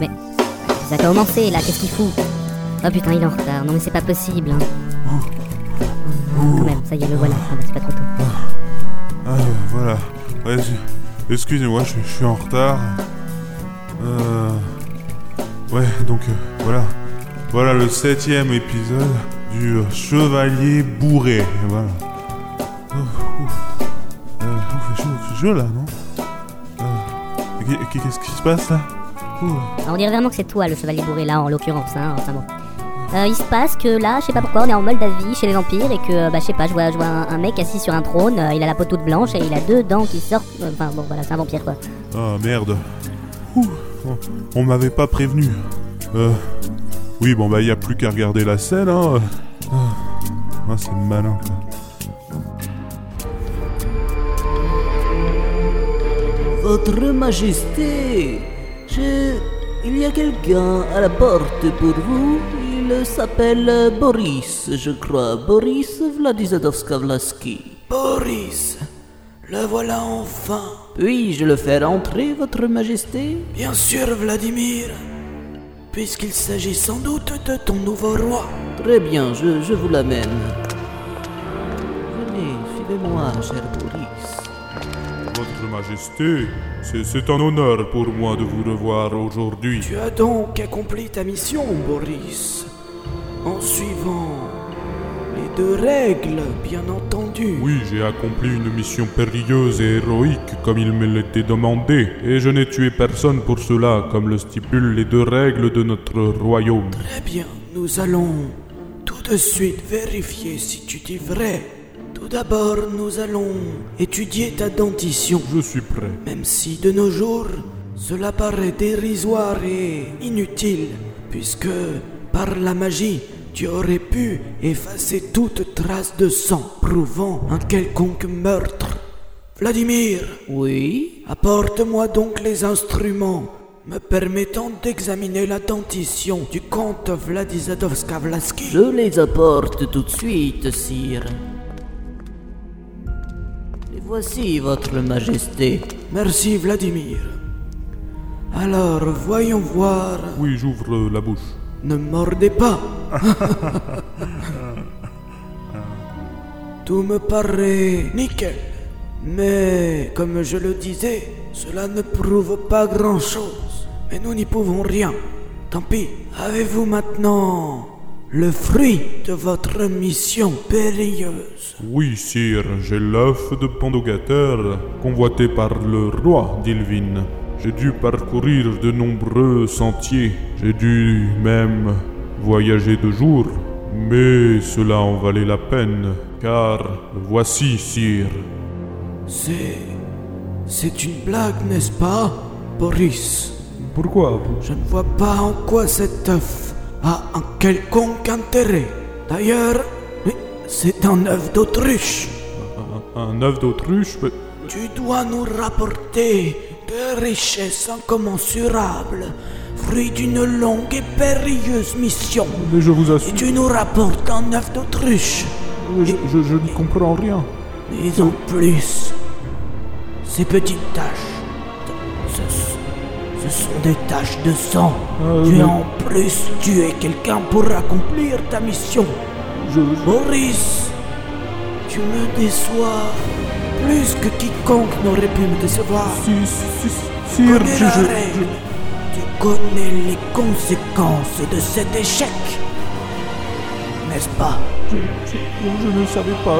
Mais ça a commencé là, qu'est-ce qu'il fout? Oh putain, il est en retard. Non mais c'est pas possible. hein. Oh, Quand même, ça y est, le voilà. Ah bah, c'est pas trop tôt. Ah, voilà. Ouais, Excusez-moi, je, je suis en retard. Euh... Ouais, donc euh, voilà. Voilà le septième épisode du euh, Chevalier bourré. Voilà. Oh, ouf. Euh, ouf, il fait chaud, il fait chaud là, non? Euh, qu'est- qu'est- Qu'est-ce qui se passe là? Ah, On dirait vraiment que c'est toi le chevalier bourré là, en l'occurrence. Hein. Enfin bon. Euh, il se passe que là, je sais pas pourquoi, on est en Moldavie chez les vampires et que, euh, bah, je sais pas, je vois, je vois un, un mec assis sur un trône, euh, il a la peau toute blanche et il a deux dents qui sortent. euh, Enfin bon, voilà, c'est un vampire quoi. Ah merde. Ouh, on- on m'avait pas prévenu. Euh. Oui, bon bah y a plus qu'à regarder la scène, hein. Ah, Ah, c'est malin. quoi. Votre Majesté, je... Il y a quelqu'un à la porte pour vous. Il s'appelle Boris, je crois. Boris Vladizadovskavlaski. Boris, le voilà enfin. Puis-je le faire entrer, Votre Majesté Bien sûr, Vladimir. Puisqu'il s'agit sans doute de ton nouveau roi. Très bien, je, je vous l'amène. Venez, suivez-moi, cher Boris. Votre Majesté, c'est- un honneur pour moi de vous revoir aujourd'hui. Tu as donc accompli ta mission, Boris. En suivant les deux règles, bien entendu. Oui, j'ai accompli une mission périlleuse et héroïque comme il me l'était demandé, et je n'ai tué personne pour cela, comme le stipulent les deux règles de notre royaume. Très bien, nous allons tout de suite vérifier si tu dis vrai. Tout d'abord, nous allons étudier ta dentition. Je suis prêt. Même si de nos jours, cela paraît dérisoire et inutile, puisque par la magie, tu aurais pu effacer toute trace de sang prouvant un quelconque meurtre. Vladimir, Oui? Apporte-moi donc les instruments me permettant d'examiner la dentition du comte Vladizadovskavlaski. Je les apporte tout de suite, sire. Voici, Votre Majesté. Merci Vladimir. Alors, voyons voir. Oui, j'ouvre la bouche. Ne mordez pas. Tout me paraît nickel. Mais, comme je le disais, cela ne prouve pas grand-chose. Mais nous n'y pouvons rien. Tant pis. Avez-vous maintenant le fruit de votre mission périlleuse Oui, sire, j'ai l'œuf de Pandogater, convoité par le roi d'Ilvin. J'ai dû parcourir de nombreux sentiers. J'ai dû même voyager de jour. Mais cela en valait la peine, car voici, sire. C'est... C'est une blague, n'est-ce pas, Boris? Pourquoi? Je ne vois pas en quoi cet œuf a un quelconque intérêt. D'ailleurs, c'est un œuf d'autruche. Un, un œuf d'autruche mais- Tu dois nous rapporter de richesses incommensurables, fruit d'une longue et périlleuse mission. Mais je vous Et assure, tu nous rapportes un œuf d'autruche. je, je- je n'y comprends rien. Mais en plus, ces petites taches, ce sont des taches de sang. Euh, tu as en plus tué quelqu'un pour accomplir ta mission. Je, je- Boris, tu me déçois plus que quiconque n'aurait pu me décevoir. si, si, si, sire, connais je, la je- règle. Tu connais les conséquences de cet échec. N'est-ce pas? Je, je- ne savais pas.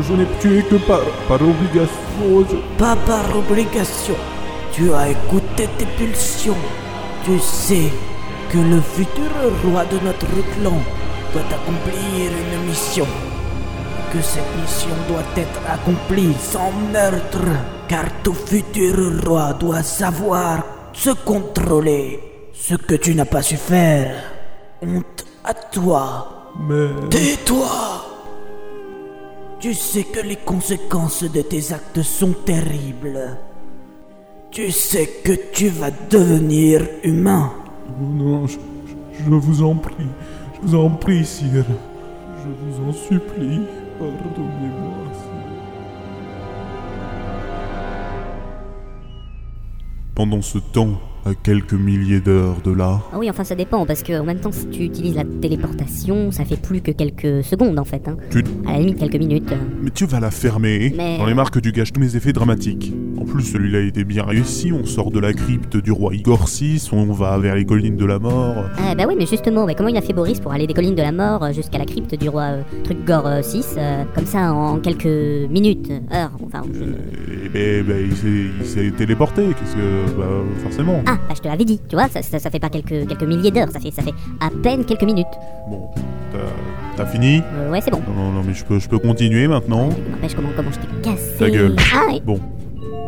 Je, n'ai tué que par, par obligation. Pas par obligation. Tu as écouté tes pulsions. Tu sais que le futur roi de notre clan doit accomplir une mission. Que cette mission doit être accomplie sans meurtre. Car tout futur roi doit savoir se contrôler. Ce que tu n'as pas su faire. Honte à toi. Mais. Tais-toi Tu sais que les conséquences de tes actes sont terribles. Tu sais que tu vas devenir humain. Non, je, je- vous en prie. Je vous en prie, sire. Je vous en supplie. Pardonnez-moi, sire. Pendant ce temps, à quelques milliers d'heures de là. Ah oui, enfin ça dépend, parce que en même temps, si tu utilises la téléportation, ça fait plus que quelques secondes en fait. Hein. Tu... À la limite, quelques minutes. Mais tu vas la fermer. Mais- J'en ai marre que tu gâches tous mes effets dramatiques. En plus, celui-là était bien réussi. On sort de la crypte du roi Igor VI, on va vers les collines de la mort. Ah bah oui, mais justement, bah, comment il a fait Boris pour aller des collines de la mort euh, jusqu'à la crypte du roi euh, truc Gore 6, comme ça en quelques minutes, heures, enfin... Et ben, il s'est- téléporté. Qu'est-ce que. Bah, forcément. Ah, bah je te l'avais dit, tu vois, ça, ça, ça fait pas quelques, quelques milliers d'heures, ça fait, ça fait à peine quelques minutes. Bon, t'as- t'as fini Euh, ouais, c'est bon. Non, non, non, mais je peux, je peux continuer maintenant. Tu m'empêches comment, comment je t'ai cassé. Ta gueule. Ah, et- Bon.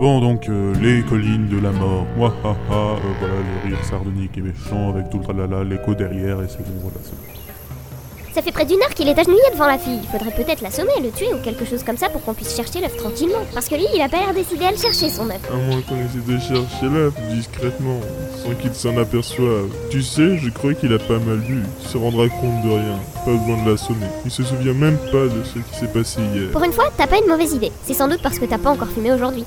Bon, donc, euh, les collines de la mort. Wahaha, euh, voilà, les rires sardoniques et méchants avec tout le tralala, l'écho derrière, et c'est bon, voilà, c'est bon. Ça fait près d'une heure qu'il est agenouillé devant la fille. Il faudrait peut-être l'assommer, le tuer ou quelque chose comme ça pour qu'on puisse chercher l'œuf tranquillement. Parce que lui, il a pas l'air décidé à le chercher son œuf. À moins qu'on essaie de chercher l'œuf discrètement, sans qu'il s'en aperçoive. Tu sais, je crois qu'il a pas mal bu. Il se rendra compte de rien. Pas besoin de l'assommer. Il se souvient même pas de ce qui s'est passé hier. Pour une fois, t'as pas une mauvaise idée. C'est sans doute parce que t'as pas encore fumé aujourd'hui.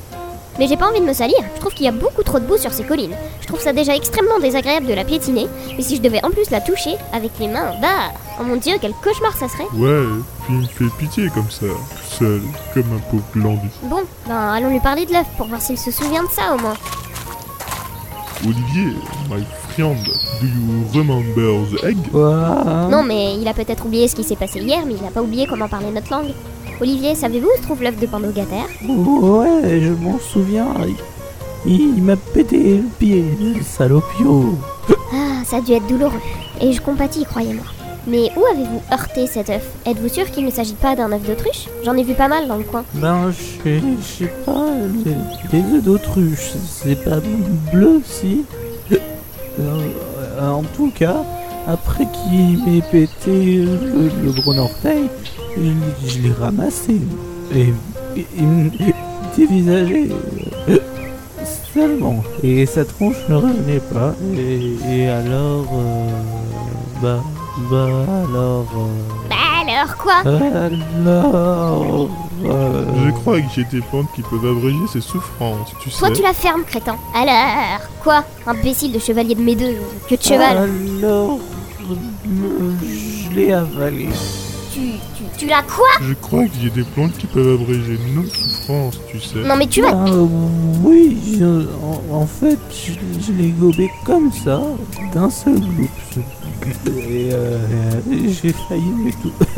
Mais j'ai pas envie de me salir. Je trouve qu'il y a beaucoup trop de boue sur ces collines. Je trouve ça déjà extrêmement désagréable de la piétiner. Mais si je devais en plus la toucher avec les mains, bah, oh mon dieu, quel cauchemar ça serait. Ouais, puis il me fait pitié comme ça, tout seul, comme un pauvre glandu. Bon, ben allons lui parler de l'œuf pour voir s'il se souvient de ça au moins. Olivier, my friend, do you remember the egg? Non, mais il a peut-être oublié ce qui s'est passé hier, mais il a pas oublié comment parler notre langue. Olivier, savez-vous où se trouve l'œuf de Pandogataire Ouais, je m'en souviens. Il, il m'a pété le pied, le salopio. Ah, ça a dû être douloureux. Et je compatis, croyez-moi. Mais où avez-vous heurté cet œuf? Êtes-vous sûr qu'il ne s'agit pas d'un œuf d'autruche? J'en ai vu pas mal dans le coin. Ben, je sais- pas, les, les œufs d'autruche, c'est pas bleu, si? Euh, En tout cas, après qu'il m'ait pété le, gros orteil, je, l'ai ramassé. Et, il me dévisageait euh, seulement. Et sa tronche ne revenait pas. Et, alors... euh, bah... Bah alors... euh, alors quoi alors... euh, Je crois que j'ai des plantes qui peuvent abréger ses souffrances, tu sais. Toi tu la fermes, crétin. Alors Quoi Imbécile de chevalier de mes deux, que de cheval. Alors... euh, Je l'ai avalé. Tu, tu, tu l'as quoi Je crois qu'il y a des plantes qui peuvent abréger nos souffrances, tu sais. Non mais tu vas... Ah, oui, je- en, en fait, je, je l'ai gobé comme ça, d'un seul loup. Et euh, j'ai failli m'étouffer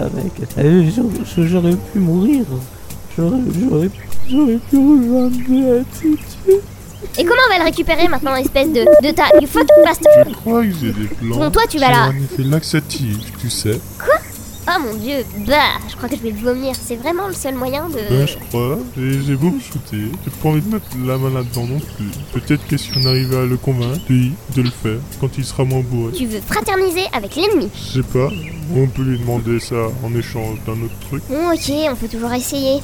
avec. Euh, j'aurais- pu mourir. J'aurais j'aurais- j'aurais pu rejoindre Béatitude. Et comment on va le récupérer maintenant, espèce de... de ta... You fucking bastard Je crois que j'ai des plantes Bon, toi, tu vas là. effet laxatif, tu sais. Oh mon dieu, bah, je crois que je vais vomir. C'est vraiment le seul moyen de... Ben, je crois. J'ai j'ai beau me shooter. J'ai pas envie de mettre la main là-dedans non plus. Peut-être que si on arrive à le convaincre, lui, de le faire, quand il sera moins bourré. Tu veux fraterniser avec l'ennemi? Je sais pas. On peut lui demander ça en échange d'un autre truc. Bon, ok, on peut toujours essayer.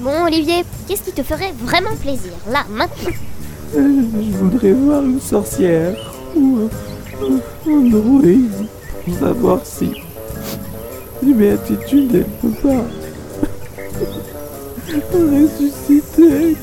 Bon, Olivier, qu'est-ce qui te ferait vraiment plaisir, là, maintenant Euh, Je voudrais voir une sorcière ou un, un druide pour savoir si les béatitudes elle peut pas ressusciter.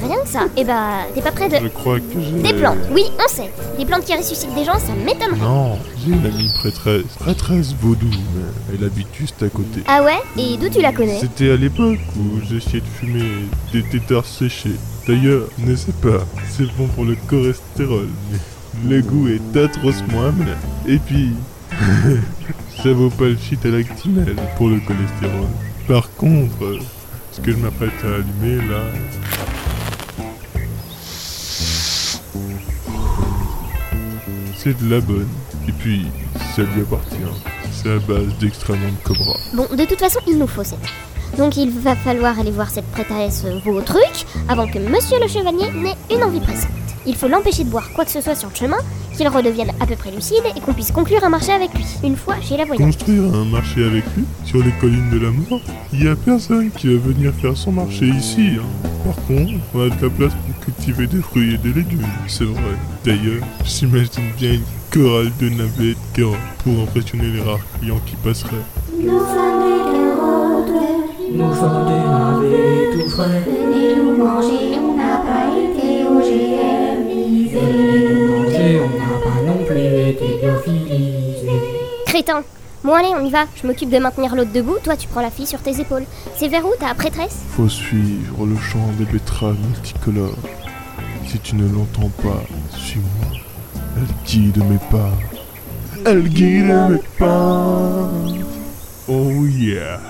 Rien que ça. Eh bah, t'es pas près de... Je crois que j'ai... Des plantes, oui, on sait. Des plantes qui ressuscitent des gens, ça m'étonnerait. Non, j'ai une amie prêtresse. Prêtresse vaudou, mais elle habite juste à côté. Ah ouais? Et d'où tu la connais? C'était à l'époque où j'essayais de fumer des tétards séchés. D'ailleurs, ne sais pas, c'est bon pour le cholestérol, mais le goût est atrocement amer. Et puis, ça vaut pas le shit à l'actimel pour le cholestérol. Par contre, ce que je m'apprête à allumer là... C'est de la bonne. Et puis, ça lui appartient. C'est à base d'extrêmement de cobra. Bon, de toute façon, il nous faut cette. Donc il va falloir aller voir cette prêtresse euh, vos trucs avant que monsieur le chevalier n'ait une envie pressante. Il faut l'empêcher de boire quoi que ce soit sur le chemin, qu'il redevienne à peu près lucide et qu'on puisse conclure un marché avec lui, une fois chez la voyante. Construire un marché avec lui sur les collines de la mort Il y a personne qui va venir faire son marché ici. hein. Par contre, on a de la place pour cultiver des fruits et des légumes, c'est vrai. D'ailleurs, j'imagine bien une chorale de navets de cœur pour impressionner les rares clients qui passeraient. Nous sommes des carottes, Nous sommes des navets tout frais. venez nous manger, compétent. Bon allez, on y va. Je m'occupe de maintenir l'autre debout, toi tu prends la fille sur tes épaules. C'est vers où ta prêtresse? Faut suivre le champ des betteraves multicolores. Si tu ne l'entends pas, suis-moi. Elle guide mes pas. Elle guide mes pas. Oh yeah.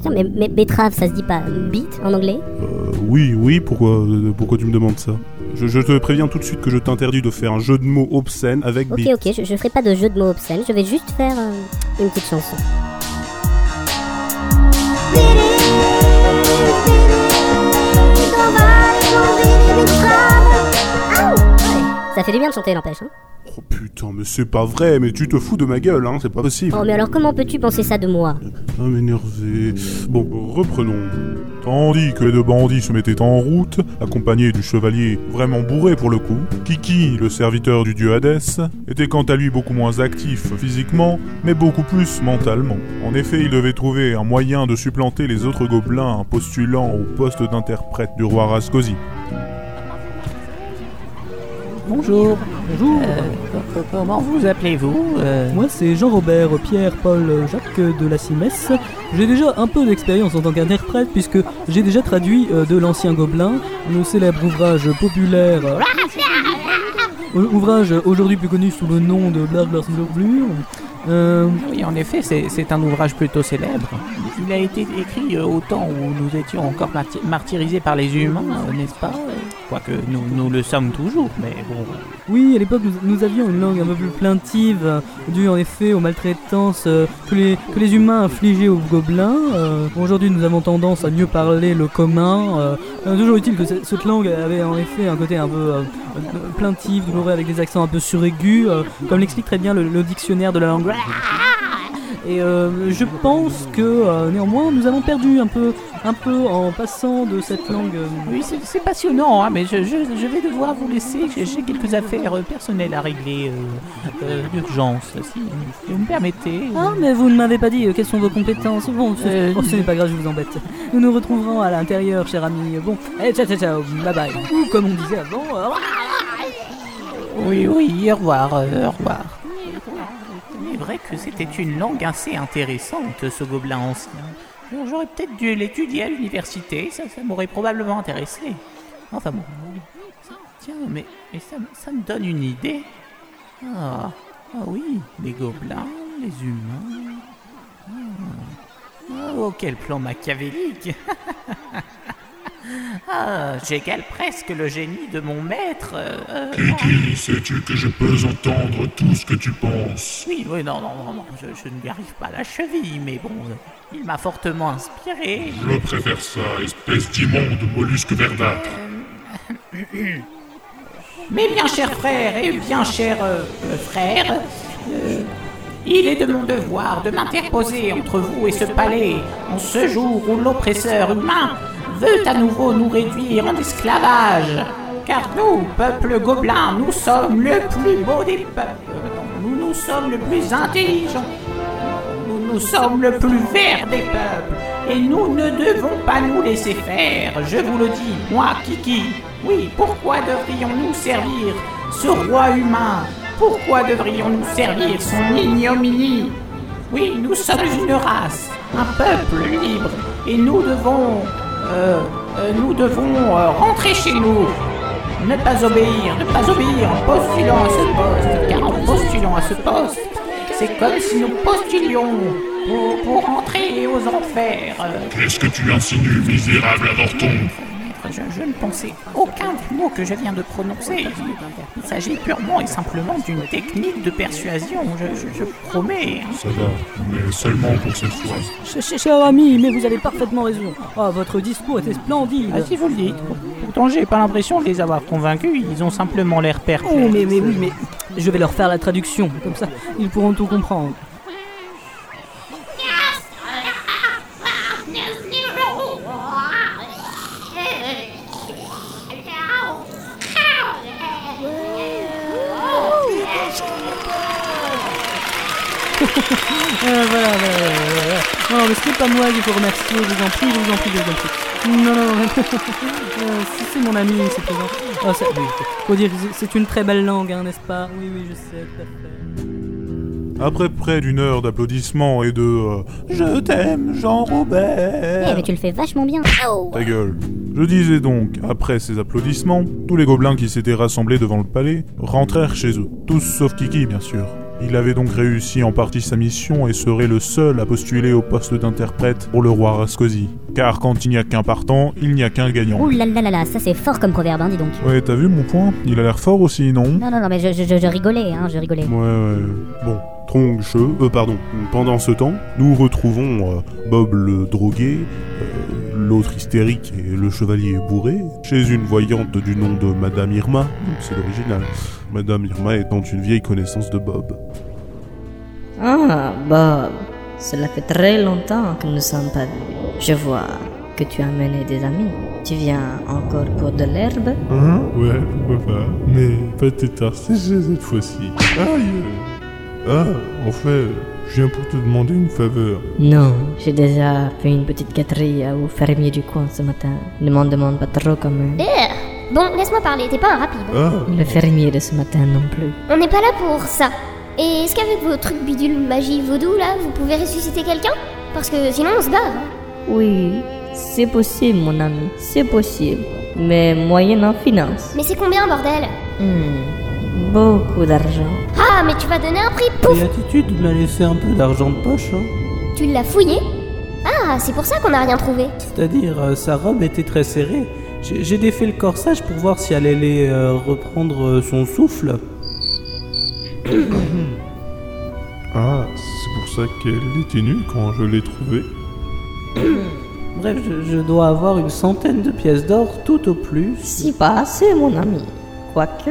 Tiens, mais, mais betterave, ça se dit pas beat en anglais Euh, oui, oui, pourquoi, euh, pourquoi tu me demandes ça je, je te préviens tout de suite que je t'interdis de faire un jeu de mots obscène avec Ok, beat. ok, je, je ferai pas de jeu de mots obscènes, je vais juste faire euh, une petite chanson. Ça fait du bien de chanter, n'empêche. Hein. Oh putain, mais c'est pas vrai, mais tu te fous de ma gueule, hein, c'est pas possible. Oh, mais alors comment peux-tu penser ça de moi? Ah, m'énerver. Bon, reprenons. Tandis que les deux bandits se mettaient en route, accompagnés du chevalier vraiment bourré pour le coup, Kiki, le serviteur du dieu Hadès, était quant à lui beaucoup moins actif physiquement, mais beaucoup plus mentalement. En effet, il devait trouver un moyen de supplanter les autres gobelins postulant au poste d'interprète du roi Rascosi. Bonjour. Bonjour, Euh, co- comment vous appelez-vous euh, moi c'est Jean-Robert Pierre-Paul Jacques de la Cimesse. J'ai déjà un peu d'expérience en tant qu'interprète puisque j'ai déjà traduit euh, de l'ancien Gobelin, le célèbre ouvrage populaire. euh, ouvrage aujourd'hui plus connu sous le nom de Blur Euh, Oui, en effet, c'est un ouvrage plutôt célèbre. Il a été écrit euh, au temps où nous étions encore martyrisés par les humains, euh, n'est-ce pas? Quoique nous, le sommes toujours, mais bon. Oui, à l'époque, nous, avions une langue un peu plus plaintive, due en effet aux maltraitances que, les, humains infligeaient aux gobelins. Aujourd'hui, nous avons tendance à mieux parler le commun. Euh, toujours est-il que ce- cette langue avait en effet un côté un peu euh, euh, plaintif, douloureux, avec des accents un peu suraigus, euh, comme l'explique très bien le dictionnaire de la langue. Et euh, je pense que euh, néanmoins, nous avons perdu un peu, un peu en passant de cette langue. euh, Oui, c'est c'est passionnant, hein, mais je, je- je vais devoir vous laisser. J'ai j'ai quelques affaires euh, personnelles à régler euh, euh, d'urgence, si, vous me permettez. Ah, mais vous ne m'avez pas dit euh, quelles sont vos compétences. Bon, ce, Euh, oh, ce n'est pas grave, je vous embête. Nous nous retrouverons à l'intérieur, cher ami. Bon, allez, ciao, ciao, ciao, bye bye. Ou comme on disait avant, euh, Oui, oui, au revoir, euh, au revoir. Vrai que c'était une langue assez intéressante, ce gobelin ancien. J'aurais peut-être dû l'étudier à l'université, ça, ça m'aurait probablement intéressé. Enfin bon. Tiens, mais, ça, ça me donne une idée. Ah, ah oui, les gobelins, les humains. Ah, oh, quel plan machiavélique Ah, j'égale presque le génie de mon maître. euh, Kiki, sais-tu que je peux entendre tout ce que tu penses? Oui, oui, non, non, non, non, je, je ne lui arrive pas à la cheville, mais bon, euh, il m'a fortement inspiré. Je préfère ça, espèce d'immonde mollusque verdâtre. Mais bien cher frère et bien cher euh, euh, frère, euh, il est de mon devoir de m'interposer entre vous et ce palais en ce jour où l'oppresseur humain veut à nouveau nous réduire en esclavage. Car nous, peuple gobelin, nous sommes le plus beau des peuples. Nous, nous sommes le plus intelligent. Nous, nous sommes le plus vert des peuples. Et nous ne devons pas nous laisser faire. Je vous le dis, moi, Kiki. Oui, pourquoi devrions-nous servir ce roi humain? Pourquoi devrions-nous servir son ignominie? Oui, nous sommes une race, un peuple libre. Et nous devons... euh, euh, nous devons euh, rentrer chez nous. Ne pas obéir, ne pas obéir en postulant à ce poste, car en postulant à ce poste, c'est comme si nous postulions pour, pour entrer aux enfers. Qu'est-ce que tu insinues, misérable avorton? Je, je ne pensais aucun des mots que je viens de prononcer. Il s'agit purement et simplement d'une technique de persuasion, je, je- je promets. Ça va, mais seulement pour cette fois. ch- ch- cher ami, mais vous avez parfaitement raison. Ah, votre discours était splendide. Ah, si vous le dites. Pourtant, j'ai pas l'impression de les avoir convaincus, ils ont simplement l'air perplexes. Oh, mais, mais oui, mais je vais leur faire la traduction, comme ça, ils pourront tout comprendre. Voilà, voilà, voilà, voilà. Non, mais ce n'est pas moi qu'il faut remercier, je vous en prie, je vous en prie, je vous en prie. Non, non, non, Euh, si c'est mon ami, c'est présent. Ah, ça, oui, faut dire, c'est- c'est une très belle langue, hein, n'est-ce pas? Oui, oui, je sais, tout à fait. Après près d'une heure d'applaudissements et de euh, Je t'aime, Eh, Jean-Robert mais tu le fais vachement bien. Oh. Ta gueule. Je disais donc, après ces applaudissements, tous les gobelins qui s'étaient rassemblés devant le palais rentrèrent chez eux. Tous sauf Kiki, bien sûr. Il avait donc réussi en partie sa mission et serait le seul à postuler au poste d'interprète pour le roi Rascosi. Car quand il n'y a qu'un partant, il n'y a qu'un gagnant. Ouh là là là là, ça c'est fort comme proverbe, hein, dis donc. Ouais, t'as vu mon point? Il a l'air fort aussi, non? Non, non, non, mais je, je, je- rigolais, hein, je rigolais. Ouais, ouais. Bon, tronche, euh, pardon. Pendant ce temps, nous retrouvons euh, Bob le drogué, euh, l'autre hystérique et le chevalier bourré, chez une voyante du nom de Madame Irma. C'est l'original. Madame Irma étant une vieille connaissance de Bob. Ah, Bob, cela fait très longtemps que nous ne sommes pas vus. Je vois que tu as amené des amis. Tu viens encore pour de l'herbe? Hein? Ouais, pourquoi pas. Mais pas tétard séché cette fois-ci. Aïe Ah, en fait, je viens pour te demander une faveur. Non, j'ai déjà fait une petite gâterie au fermier du coin ce matin. Ne m'en demande pas trop quand même. Eh, Bon, laisse-moi parler, t'es pas un rapide. Ah, Le fermier de ce matin non plus. On n'est pas là pour ça. Et est-ce qu'avec vos trucs bidule magie vaudou là, vous pouvez ressusciter quelqu'un? Parce que sinon on se barre. hein. Oui, c'est possible mon ami, c'est possible. Mais moyenne en finance. Mais c'est combien bordel? Hmm, beaucoup d'argent. Ah, mais tu vas donner un prix, pouf L'attitude m'a laissé un peu d'argent de poche. hein. Tu l'as fouillé Ah, c'est pour ça qu'on n'a rien trouvé. C'est-à-dire, euh, sa robe était très serrée. J'ai j'ai défait le corsage pour voir si elle allait euh, reprendre euh, son souffle. ah c'est pour ça qu'elle était nue quand je l'ai trouvée. Bref, je, je dois avoir une centaine de pièces d'or tout au plus. Si pas assez mon ami. Quoique,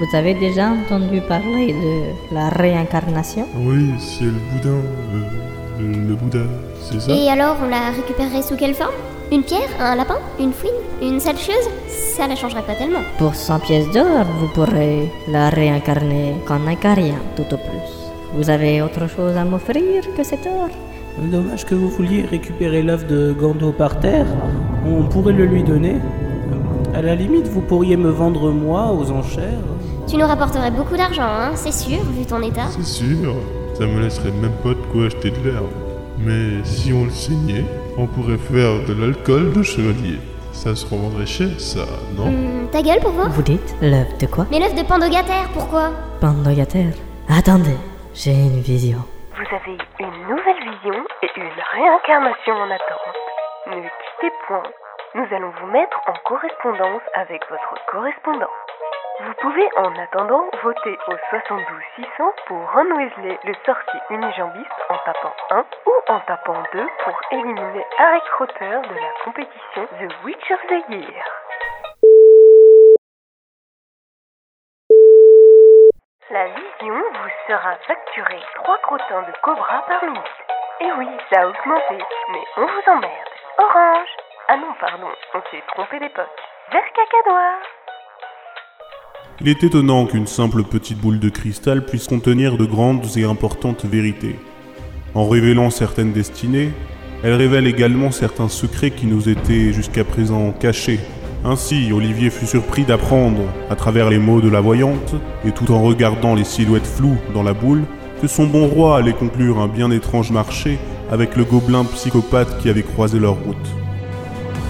vous avez déjà entendu parler de la réincarnation Oui, c'est le boudin. euh, le, le Bouddha, c'est ça Et alors, on la récupérerait sous quelle forme? Une pierre Un lapin Une fouine Une sècheuse Ça la changerait pas tellement. Pour 100 pièces d'or, vous pourrez la réincarner qu'en Icarien, tout au plus. Vous avez autre chose à m'offrir que cet or? Dommage que vous vouliez récupérer l'œuf de Gando par terre. On pourrait le lui donner. À la limite, vous pourriez me vendre moi aux enchères. Tu nous rapporterais beaucoup d'argent, hein, c'est sûr, vu ton état. C'est sûr, ça me laisserait même pas de quoi acheter de l'herbe. Mais si on le saignait, on pourrait faire de l'alcool de chevalier. Ça se revendrait cher, ça, non? Hmm, ta gueule pour voir Vous dites l'œuf de quoi? Mais l'œuf de Pandogataire, pourquoi? Pandogataire. Attendez, j'ai une vision. Vous avez une nouvelle vision et une réincarnation en attente. Ne quittez point. Nous allons vous mettre en correspondance avec votre correspondant. Vous pouvez en attendant voter au 72 600 pour Ron le sorcier unijambiste, en tapant 1 ou en tapant 2 pour éliminer Harry Potter de la compétition The Witch of the Year. La vision vous sera facturée 3 crottins de cobra par minute. Et oui, ça a augmenté, mais on vous emmerde. Orange Ah non, pardon, on s'est trompé d'époque. Vert cacadois Il est étonnant qu'une simple petite boule de cristal puisse contenir de grandes et importantes vérités. En révélant certaines destinées, elle révèle également certains secrets qui nous étaient jusqu'à présent cachés. Ainsi, Olivier fut surpris d'apprendre, à travers les mots de la voyante, et tout en regardant les silhouettes floues dans la boule, que son bon roi allait conclure un bien étrange marché avec le gobelin psychopathe qui avait croisé leur route.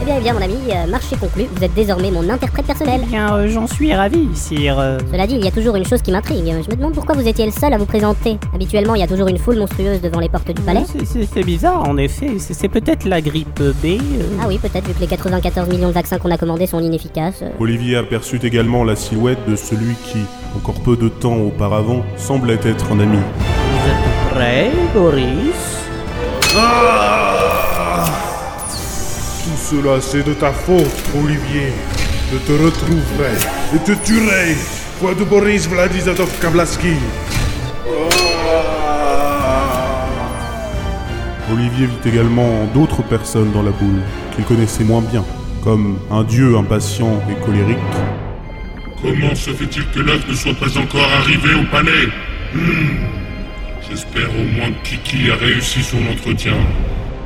Eh bien, eh bien, mon ami, euh, marché conclu, vous êtes désormais mon interprète personnel. Eh bien, euh, j'en suis ravi, sire. euh. Cela dit, il y a toujours une chose qui m'intrigue. Je me demande pourquoi vous étiez le seul à vous présenter. Habituellement, il y a toujours une foule monstrueuse devant les portes du palais. C'est- bizarre, en effet. C'est peut-être la grippe B. euh. Ah oui, peut-être, vu que les 94 millions de vaccins qu'on a commandés sont inefficaces. euh. Olivier aperçut également la silhouette de celui qui, encore peu de temps auparavant, semblait être un ami. Vous êtes prêt, Boris? Tout cela, c'est de ta faute, Olivier. Je te retrouverai et te tuerai. Foi de Boris Vladizatov Kablaski. Olivier vit également d'autres personnes dans la boule, qu'il connaissait moins bien, comme un dieu impatient et colérique, Comment se fait-il que l'œuf ne soit pas encore arrivé au palais? Hmm. J'espère au moins que Kiki a réussi son entretien.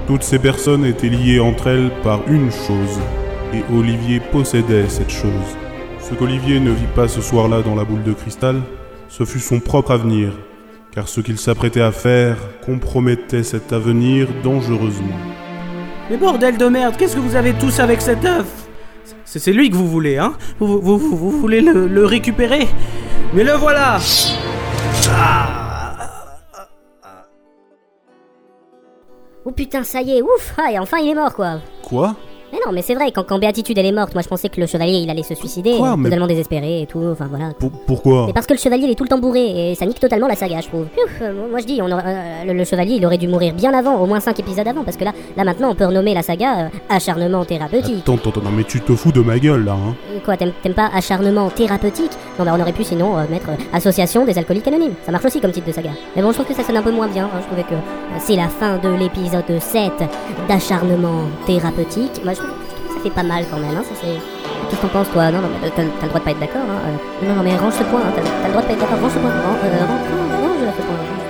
Toutes ces personnes étaient liées entre elles par une chose, et Olivier possédait cette chose. Ce qu'Olivier ne vit pas ce soir-là dans la boule de cristal, ce fut son propre avenir, car ce qu'il s'apprêtait à faire compromettait cet avenir dangereusement. Mais bordel de merde, qu'est-ce que vous avez tous avec cet œuf? C'est lui que vous voulez, hein? Vous, voulez le, le récupérer? Mais le voilà Oh putain, ça y est, ouf Ah, et enfin il est mort quoi. Quoi? Mais non, mais c'est vrai, quand, quand Béatitude elle est morte, moi je pensais que le chevalier il allait se suicider, Quoi, mais- totalement désespéré et tout, enfin voilà. Pour- Pourquoi Mais parce que le chevalier il est tout le temps bourré et ça nique totalement la saga, je trouve. Piouf, euh, moi je dis, on aurait- euh, le, le chevalier il aurait dû mourir bien avant, au moins 5 épisodes avant, parce que là, là maintenant on peut renommer la saga euh, acharnement thérapeutique. Attends, attends, attends, non mais tu te fous de ma gueule là, hein Euh, Quoi, t'aimes t'aimes pas acharnement thérapeutique? Non, bah on aurait pu sinon euh, mettre euh, Association des alcooliques anonymes. Ça marche aussi comme titre de saga. Mais bon, je trouve que ça sonne un peu moins bien. hein. Je trouvais que euh, c'est la fin de l'épisode 7 d'acharnement thérapeutique. Moi, ça fait pas mal quand même. Hein. Ça, c'est... Qu'est-ce que t'en penses, toi Non, non, mais t'as, le droit de pas être d'accord. Hein. Euh, non, non, mais range ce point. hein. T'as, le droit de pas être d'accord. Range ce point. Range, euh, range, range, range ce point.